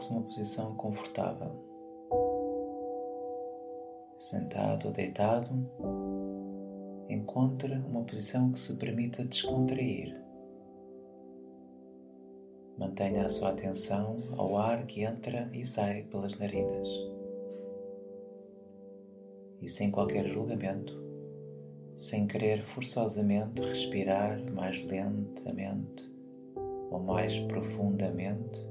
Coloque-se numa posição confortável. Sentado ou deitado, encontre uma posição que se permita descontrair. Mantenha a sua atenção ao ar que entra e sai pelas narinas. E sem qualquer julgamento, sem querer forçosamente respirar mais lentamente ou mais profundamente,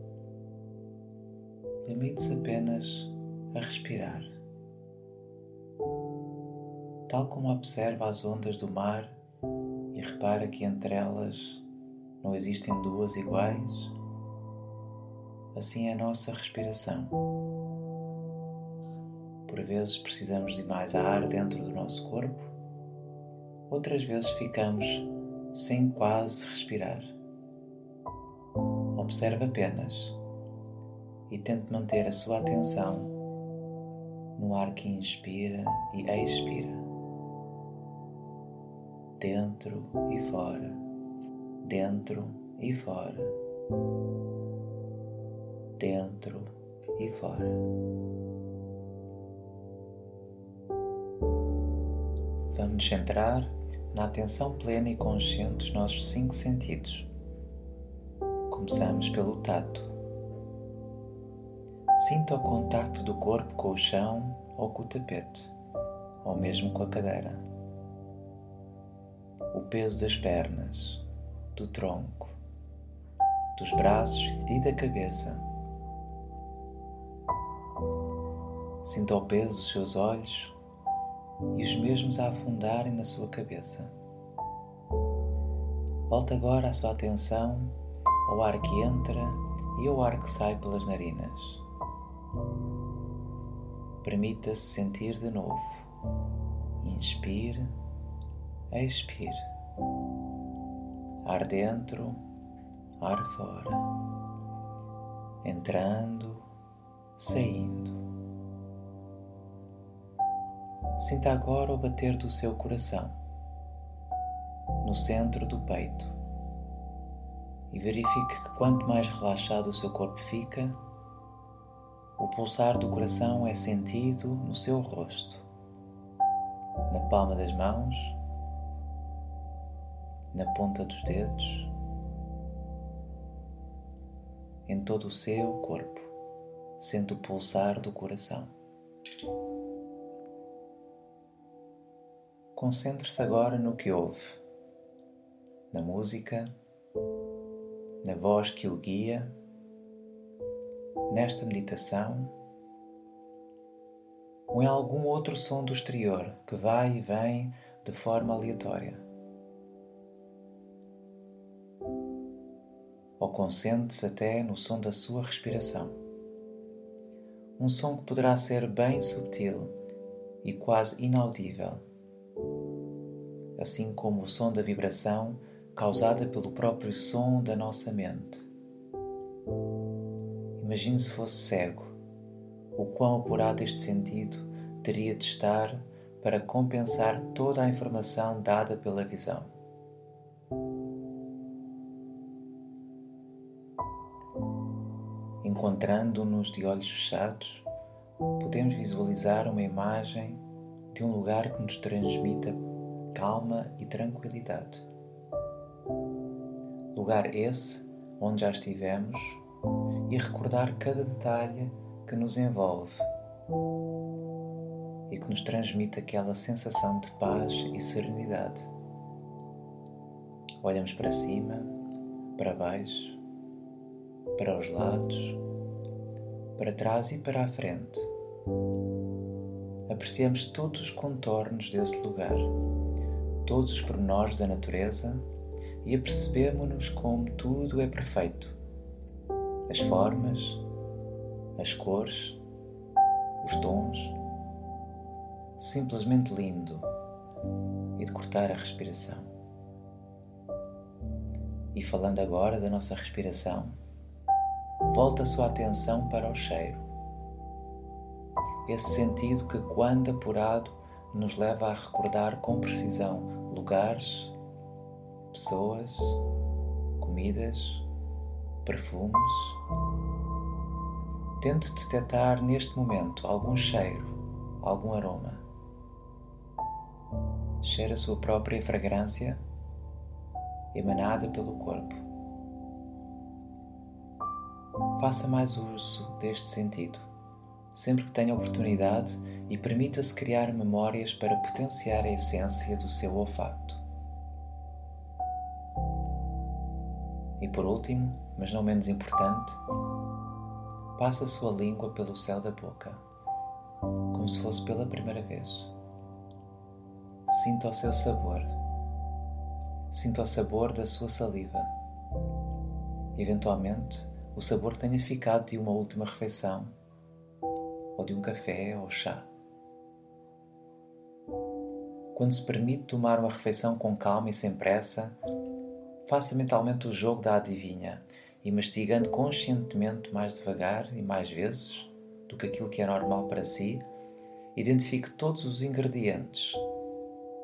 limite-se apenas a respirar. Tal como observa as ondas do mar e repara que entre elas não existem duas iguais, assim é a nossa respiração. Por vezes precisamos de mais ar dentro do nosso corpo, outras vezes ficamos sem quase respirar. Observe apenas e tente manter a sua atenção no ar que inspira e expira, dentro e fora, dentro e fora, dentro e fora. Vamos nos centrar na atenção plena e consciente dos nossos cinco sentidos. Começamos pelo tato. Sinta o contacto do corpo com o chão ou com o tapete, ou mesmo com a cadeira. O peso das pernas, do tronco, dos braços e da cabeça. Sinta o peso dos seus olhos e os mesmos a afundarem na sua cabeça. Volte agora a sua atenção ao ar que entra e ao ar que sai pelas narinas. Permita-se sentir de novo. Inspire, expire. Ar dentro, ar fora. Entrando, saindo. Sinta agora o bater do seu coração no centro do peito e verifique que quanto mais relaxado o seu corpo fica, o pulsar do coração é sentido no seu rosto, na palma das mãos, na ponta dos dedos, em todo o seu corpo, sendo o pulsar do coração. Concentre-se agora no que ouve, na música, na voz que o guia nesta meditação ou em algum outro som do exterior que vai e vem de forma aleatória. Ou concentre-se até no som da sua respiração. Um som que poderá ser bem subtil e quase inaudível, assim como o som da vibração causada pelo próprio som da nossa mente. Imagine se fosse cego, o quão apurado este sentido teria de estar para compensar toda a informação dada pela visão. Encontrando-nos de olhos fechados, podemos visualizar uma imagem de um lugar que nos transmita calma e tranquilidade. Lugar esse onde já estivemos e recordar cada detalhe que nos envolve e que nos transmite aquela sensação de paz e serenidade. Olhamos para cima, para baixo, para os lados, para trás e para a frente. Apreciamos todos os contornos desse lugar, todos os pormenores da natureza e apercebemos-nos como tudo é perfeito. As formas, as cores, os tons. Simplesmente lindo e de cortar a respiração. E falando agora da nossa respiração, volta a sua atenção para o cheiro. Esse sentido que, quando apurado, nos leva a recordar com precisão lugares, pessoas, comidas, perfumes. Tente detectar neste momento algum cheiro, algum aroma. Cheira a sua própria fragrância emanada pelo corpo. Faça mais uso deste sentido, sempre que tenha oportunidade, e permita-se criar memórias para potenciar a essência do seu olfato. E por último, mas não menos importante, passa a sua língua pelo céu da boca, como se fosse pela primeira vez. Sinta o seu sabor. Sinta o sabor da sua saliva. Eventualmente, o sabor tenha ficado de uma última refeição, ou de um café ou chá. Quando se permite tomar uma refeição com calma e sem pressa, faça mentalmente o jogo da adivinha e mastigando conscientemente mais devagar e mais vezes do que aquilo que é normal para si, identifique todos os ingredientes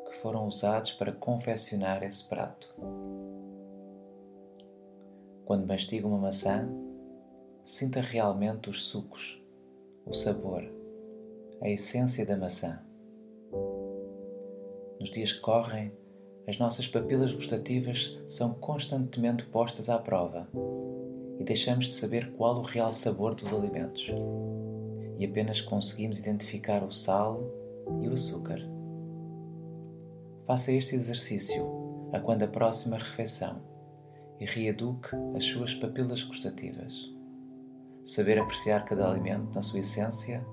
que foram usados para confeccionar esse prato. Quando mastiga uma maçã, sinta realmente os sucos, o sabor, a essência da maçã. Nos dias que correm, as nossas papilas gustativas são constantemente postas à prova e deixamos de saber qual o real sabor dos alimentos e apenas conseguimos identificar o sal e o açúcar. Faça este exercício a quando a próxima refeição e reeduque as suas papilas gustativas. Saber apreciar cada alimento na sua essência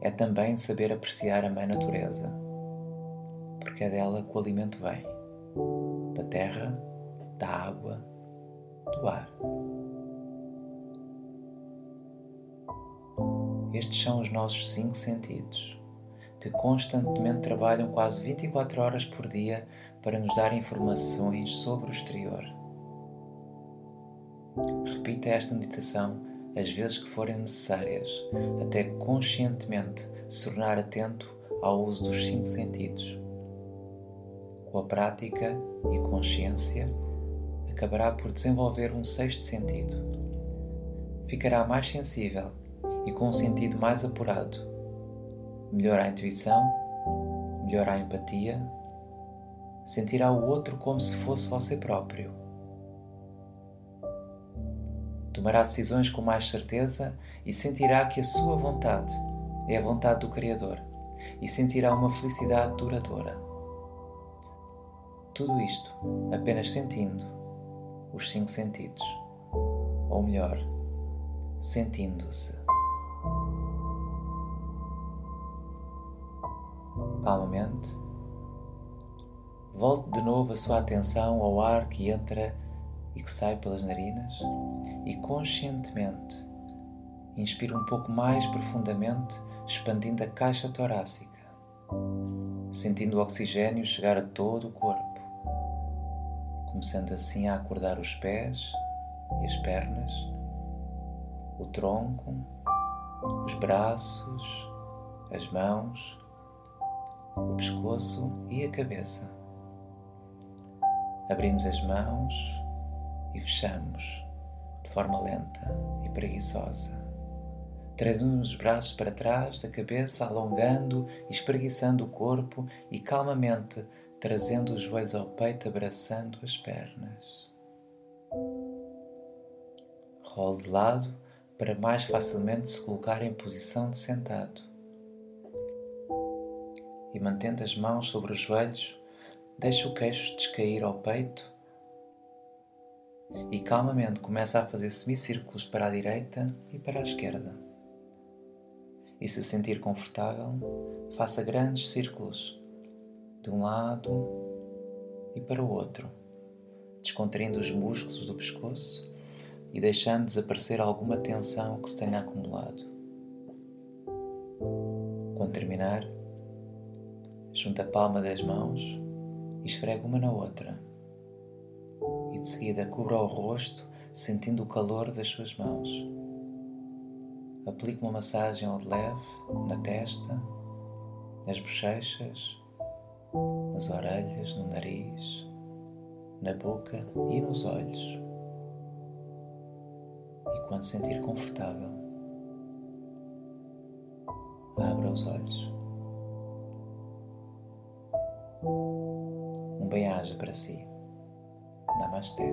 é também saber apreciar a Mãe Natureza, porque é dela que o alimento vem da terra, da água, do ar. Estes são os nossos cinco sentidos, que constantemente trabalham quase 24 horas por dia para nos dar informações sobre o exterior. Repita esta meditação as vezes que forem necessárias, até conscientemente se tornar atento ao uso dos cinco sentidos com a prática e consciência, acabará por desenvolver um sexto sentido. Ficará mais sensível e com um sentido mais apurado. Melhorará a intuição, melhorará a empatia, sentirá o outro como se fosse você próprio. Tomará decisões com mais certeza e sentirá que a sua vontade é a vontade do Criador e sentirá uma felicidade duradoura. Tudo isto apenas sentindo os cinco sentidos, ou melhor, sentindo-se. Calmamente, volte de novo a sua atenção ao ar que entra e que sai pelas narinas e conscientemente inspire um pouco mais profundamente, expandindo a caixa torácica, sentindo o oxigênio chegar a todo o corpo começando assim a acordar os pés e as pernas, o tronco, os braços, as mãos, o pescoço e a cabeça. Abrimos as mãos e fechamos de forma lenta e preguiçosa. Trazemos os braços para trás da cabeça, alongando e espreguiçando o corpo e calmamente trazendo os joelhos ao peito, abraçando as pernas. Role de lado para mais facilmente se colocar em posição de sentado. E mantendo as mãos sobre os joelhos, deixe o queixo descair ao peito, e calmamente começa a fazer semicírculos para a direita e para a esquerda. E se sentir confortável, faça grandes círculos de um lado e para o outro, descontraindo os músculos do pescoço e deixando desaparecer alguma tensão que se tenha acumulado. Quando terminar, junta a palma das mãos e esfrega uma na outra. E de seguida cubra o rosto, sentindo o calor das suas mãos. Aplique uma massagem de leve na testa, nas bochechas, nas orelhas, no nariz, na boca e nos olhos. E quando sentir confortável, abra os olhos. Um bem-aja para si. Namastê.